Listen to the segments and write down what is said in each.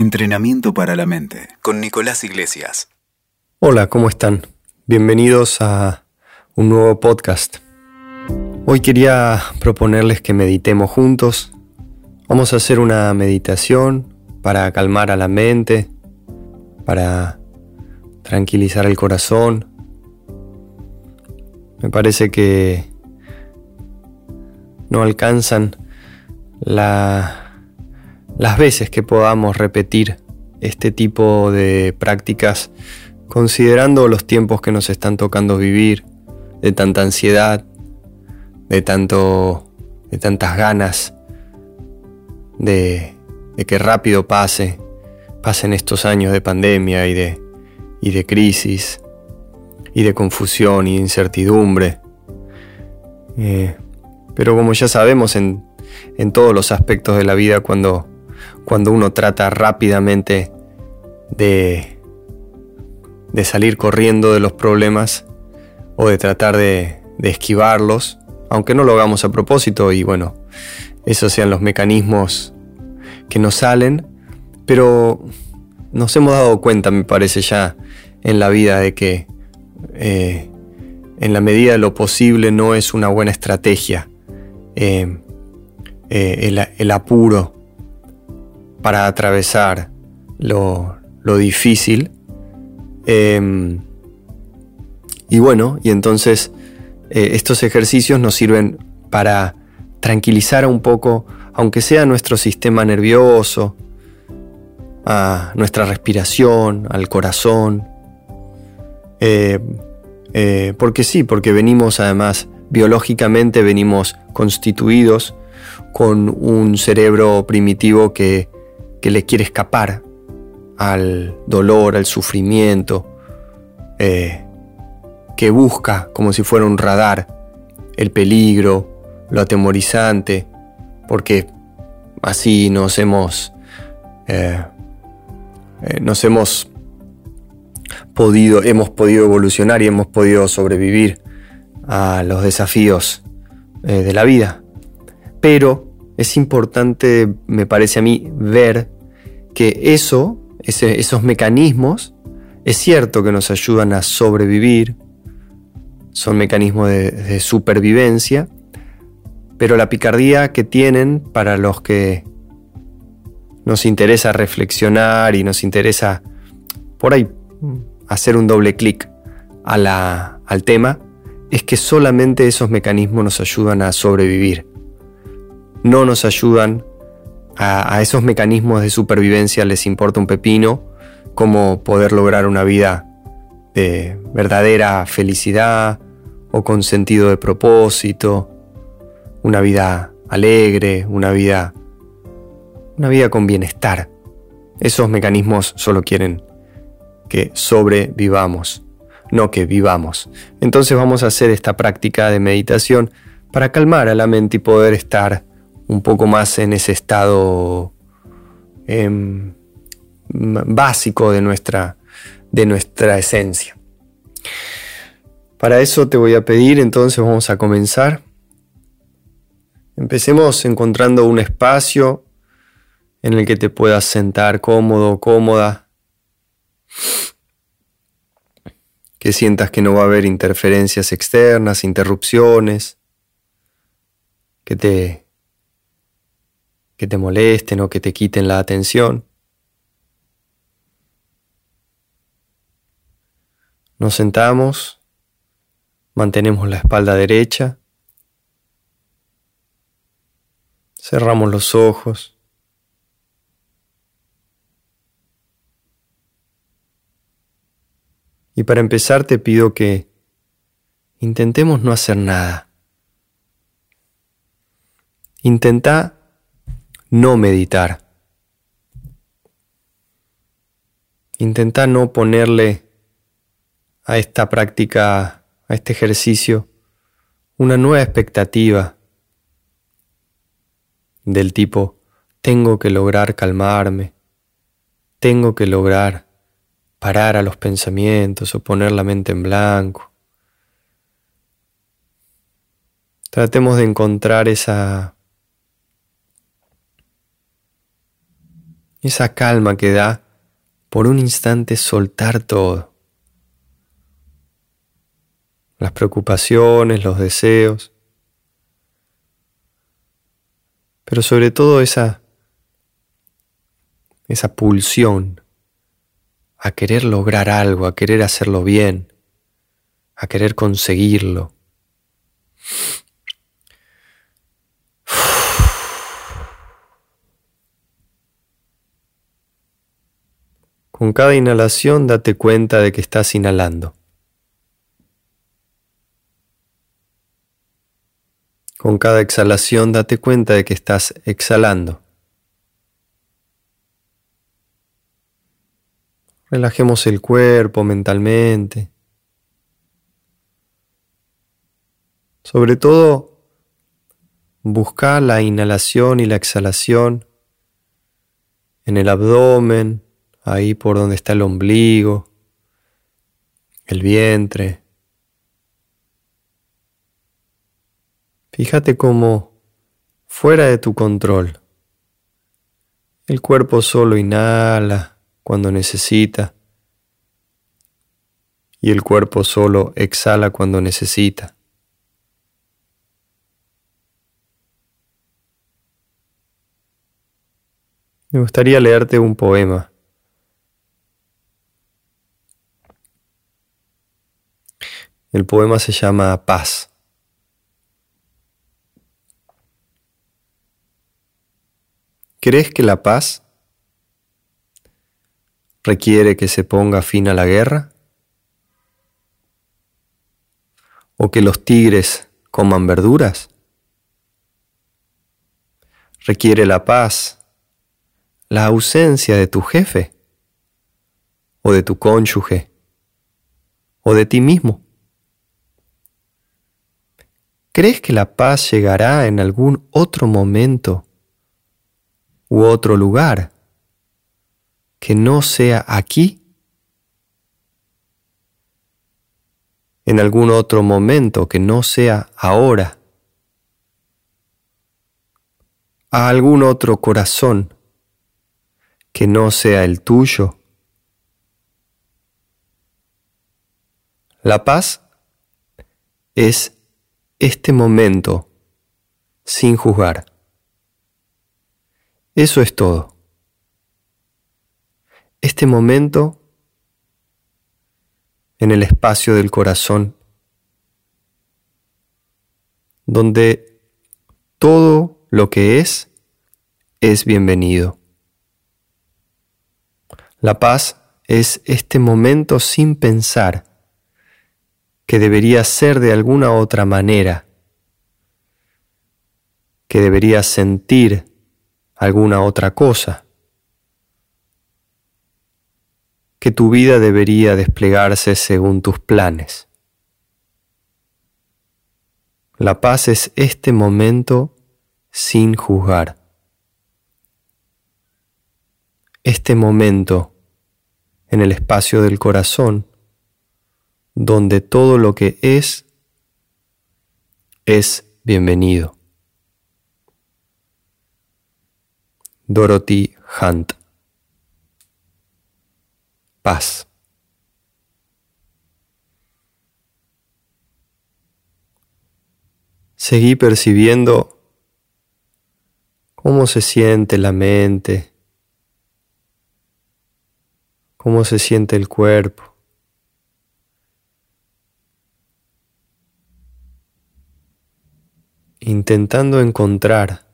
Entrenamiento para la mente con Nicolás Iglesias. Hola, ¿cómo están? Bienvenidos a un nuevo podcast. Hoy quería proponerles que meditemos juntos. Vamos a hacer una meditación para calmar a la mente, para tranquilizar el corazón. Me parece que no alcanzan la las veces que podamos repetir este tipo de prácticas considerando los tiempos que nos están tocando vivir, de tanta ansiedad, de, tanto, de tantas ganas de, que rápido pase, pasen estos años de pandemia y de, y de crisis, y de confusión y incertidumbre. Eh, pero como ya sabemos en, en todos los aspectos de la vida, cuando cuando uno trata rápidamente de, de salir corriendo de los problemas o de tratar de, de esquivarlos, aunque no lo hagamos a propósito y bueno, esos sean los mecanismos que nos salen, pero nos hemos dado cuenta, me parece ya, en la vida de que eh, en la medida de lo posible no es una buena estrategia eh, eh, el, el, apuro para atravesar lo, difícil. Em, y bueno, y entonces eh, estos ejercicios nos sirven para tranquilizar un poco, aunque sea nuestro sistema nervioso, a nuestra respiración, al corazón. Eh, eh, porque sí, porque venimos además, biológicamente venimos constituidos con un cerebro primitivo que que le quiere escapar al dolor, al sufrimiento, eh, que busca como si fuera un radar el peligro, lo atemorizante, porque así nos hemos, eh, eh, nos hemos podido, hemos podido evolucionar y hemos podido sobrevivir a los desafíos de la vida. Pero es importante, me parece a mí, ver que eso, esos mecanismos, es cierto que nos ayudan a sobrevivir, son mecanismos de, supervivencia, pero la picardía que tienen para los que nos interesa reflexionar y nos interesa por ahí hacer un doble clic al tema, es que solamente esos mecanismos nos ayudan a sobrevivir no nos ayudan a, esos mecanismos de supervivencia, les importa un pepino, cómo poder lograr una vida de verdadera felicidad o con sentido de propósito, una vida alegre, una vida, una vida con bienestar. Esos mecanismos solo quieren que sobrevivamos, no que vivamos. Entonces vamos a hacer esta práctica de meditación para calmar a la mente y poder estar un poco más en ese estado em, básico de nuestra, de nuestra esencia. Para eso te voy a pedir, entonces vamos a comenzar. Empecemos encontrando un espacio en el que te puedas sentar cómodo, cómoda, que sientas que no va a haber interferencias externas, interrupciones, que te que te molesten o que te quiten la atención. Nos sentamos, mantenemos la espalda derecha, cerramos los ojos. Y para empezar te pido que intentemos no hacer nada. Intenta no meditar. Intenta no ponerle a esta práctica, a este ejercicio, una nueva expectativa del tipo, tengo que lograr calmarme, tengo que lograr parar a los pensamientos o poner la mente en blanco. Tratemos de encontrar esa esa calma que da por un instante soltar todo. Las preocupaciones, los deseos, pero sobre todo esa, esa pulsión a querer lograr algo, a querer hacerlo bien, a querer conseguirlo. Con cada inhalación date cuenta de que estás inhalando. Con cada exhalación date cuenta de que estás exhalando. Relajemos el cuerpo mentalmente. Sobre todo, busca la inhalación y la exhalación en el abdomen, ahí por donde está el ombligo, el vientre. Fíjate cómo fuera de tu control, el cuerpo solo inhala cuando necesita y el cuerpo solo exhala cuando necesita. Me gustaría leerte un poema El poema se llama Paz. ¿Crees que la paz requiere que se ponga fin a la guerra? ¿O que los tigres coman verduras? ¿Requiere la paz la ausencia de tu jefe? ¿O de tu cónyuge? ¿O de ti mismo? ¿Crees que la paz llegará en algún otro momento u otro lugar que no sea aquí? En algún otro momento que no sea ahora? ¿A algún otro corazón que no sea el tuyo? La paz es este momento sin juzgar. Eso es todo. Este momento en el espacio del corazón, donde todo lo que es es bienvenido. La paz es este momento sin pensar que debería ser de alguna otra manera, que debería sentir alguna otra cosa, que tu vida debería desplegarse según tus planes. La paz es este momento sin juzgar. Este momento en el espacio del corazón donde todo lo que es es bienvenido. Dorothy Hunt. Paz. Seguí percibiendo cómo se siente la mente, cómo se siente el cuerpo. Intentando encontrar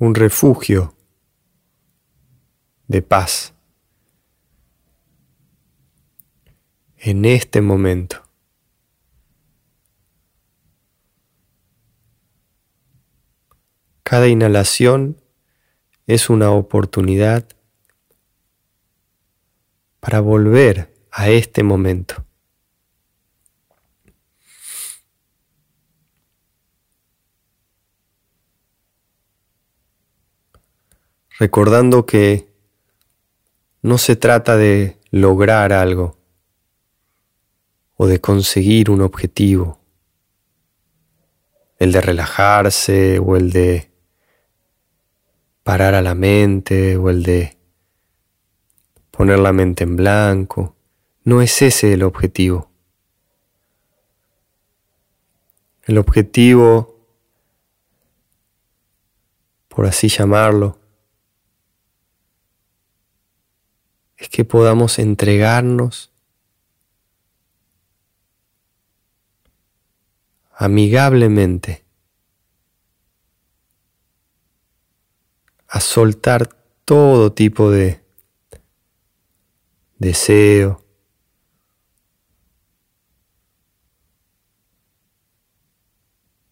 un refugio de paz en este momento. Cada inhalación es una oportunidad para volver a este momento. Recordando que no se trata de lograr algo o de conseguir un objetivo, el de relajarse o el de parar a la mente o el de poner la mente en blanco. No es ese el objetivo. El objetivo, por así llamarlo, que podamos entregarnos amigablemente a soltar todo tipo de deseo,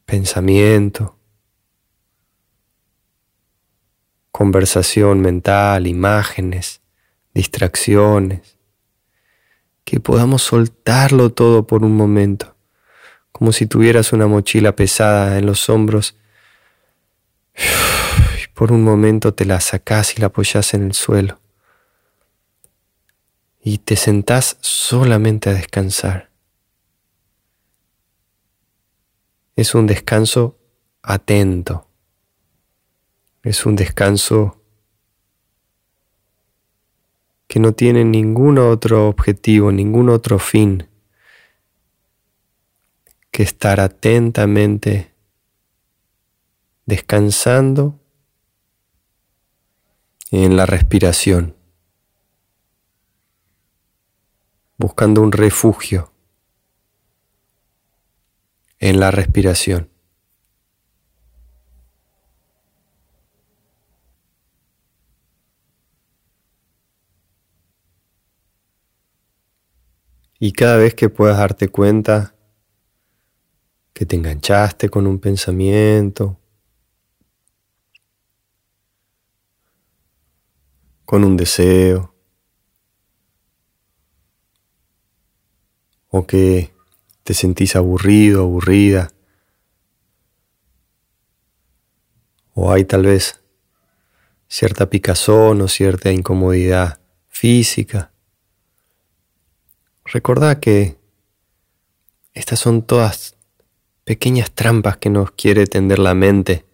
pensamiento, conversación mental, imágenes, distracciones, que podamos soltarlo todo por un momento, como si tuvieras una mochila pesada en los hombros y por un momento te la sacás y la apoyás en el suelo y te sentás solamente a descansar. Es un descanso atento, es un descanso que no tiene ningún otro objetivo, ningún otro fin que estar atentamente descansando en la respiración, buscando un refugio en la respiración. Y cada vez que puedas darte cuenta que te enganchaste con un pensamiento, con un deseo, o que te sentís aburrido, aburrida, o hay tal vez cierta picazón o cierta incomodidad física. Recordá que estas son todas pequeñas trampas que nos quiere tender la mente,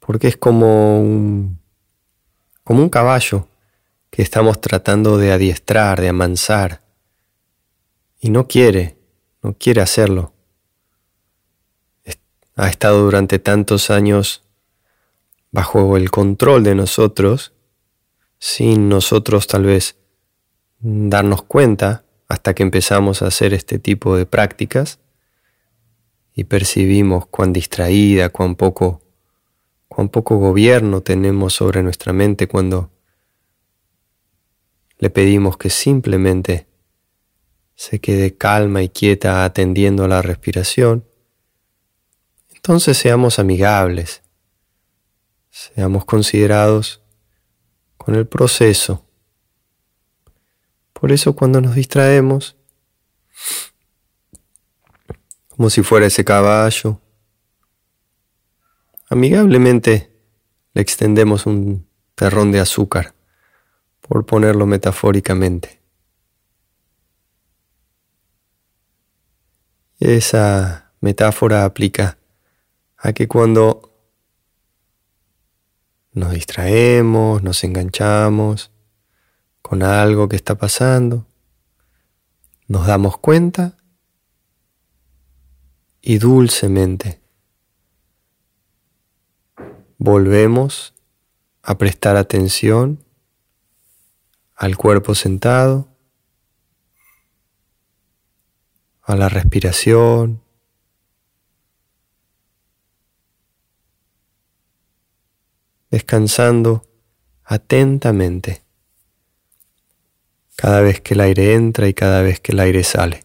porque es como un, como un caballo que estamos tratando de adiestrar, de amansar, y no quiere, no quiere hacerlo. Ha estado durante tantos años bajo el control de nosotros, sin nosotros tal vez darnos cuenta, hasta que empezamos a hacer este tipo de prácticas y percibimos cuán distraída, cuán poco, cuán poco gobierno tenemos sobre nuestra mente cuando le pedimos que simplemente se quede calma y quieta atendiendo a la respiración, entonces seamos amigables, seamos considerados con el proceso por eso cuando nos distraemos, como si fuera ese caballo, amigablemente le extendemos un terrón de azúcar, por ponerlo metafóricamente. Esa metáfora aplica a que cuando nos distraemos, nos enganchamos, con algo que está pasando, nos damos cuenta y dulcemente volvemos a prestar atención al cuerpo sentado, a la respiración, descansando atentamente cada vez que el aire entra y cada vez que el aire sale.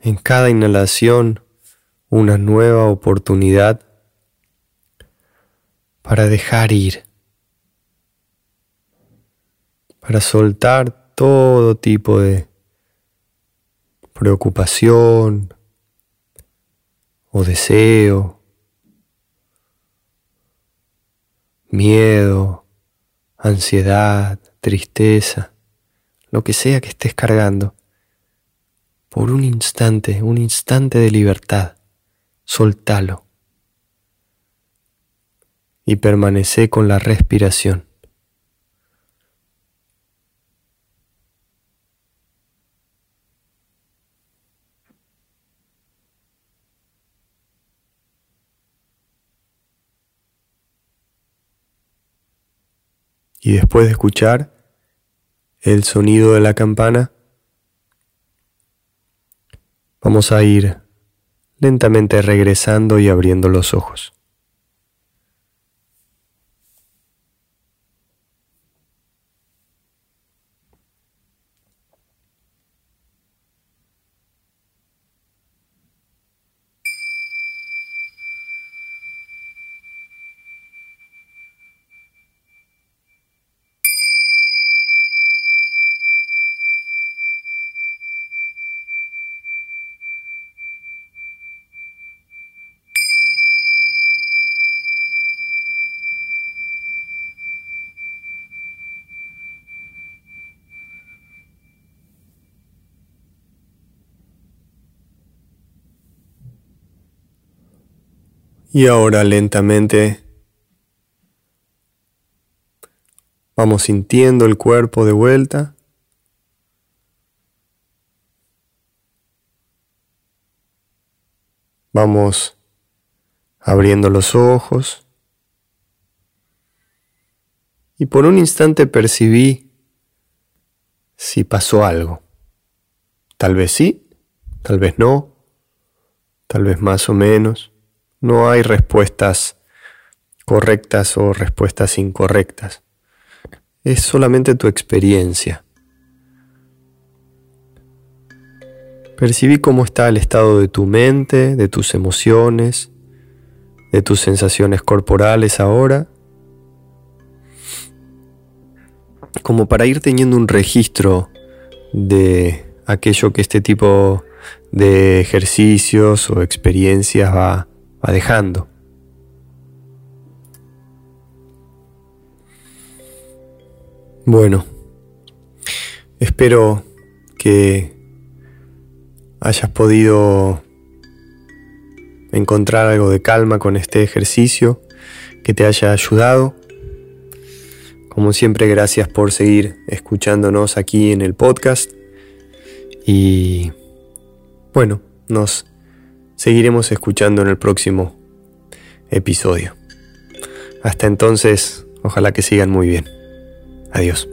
En cada inhalación una nueva oportunidad para dejar ir, para soltar todo tipo de preocupación o deseo, miedo, ansiedad, tristeza, lo que sea que estés cargando, por un instante, un instante de libertad, soltalo y permanece con la respiración. Y después de escuchar el sonido de la campana, vamos a ir lentamente regresando y abriendo los ojos. Y ahora lentamente vamos sintiendo el cuerpo de vuelta. Vamos abriendo los ojos. Y por un instante percibí si pasó algo. Tal vez sí, tal vez no, tal vez más o menos. No hay respuestas correctas o respuestas incorrectas. Es solamente tu experiencia. Percibí cómo está el estado de tu mente, de tus emociones, de tus sensaciones corporales ahora, como para ir teniendo un registro de aquello que este tipo de ejercicios o experiencias va va dejando. Bueno, espero que hayas podido encontrar algo de calma con este ejercicio, que te haya ayudado. Como siempre, gracias por seguir escuchándonos aquí en el podcast. Y bueno, nos seguiremos escuchando en el próximo episodio. Hasta entonces, ojalá que sigan muy bien. Adiós.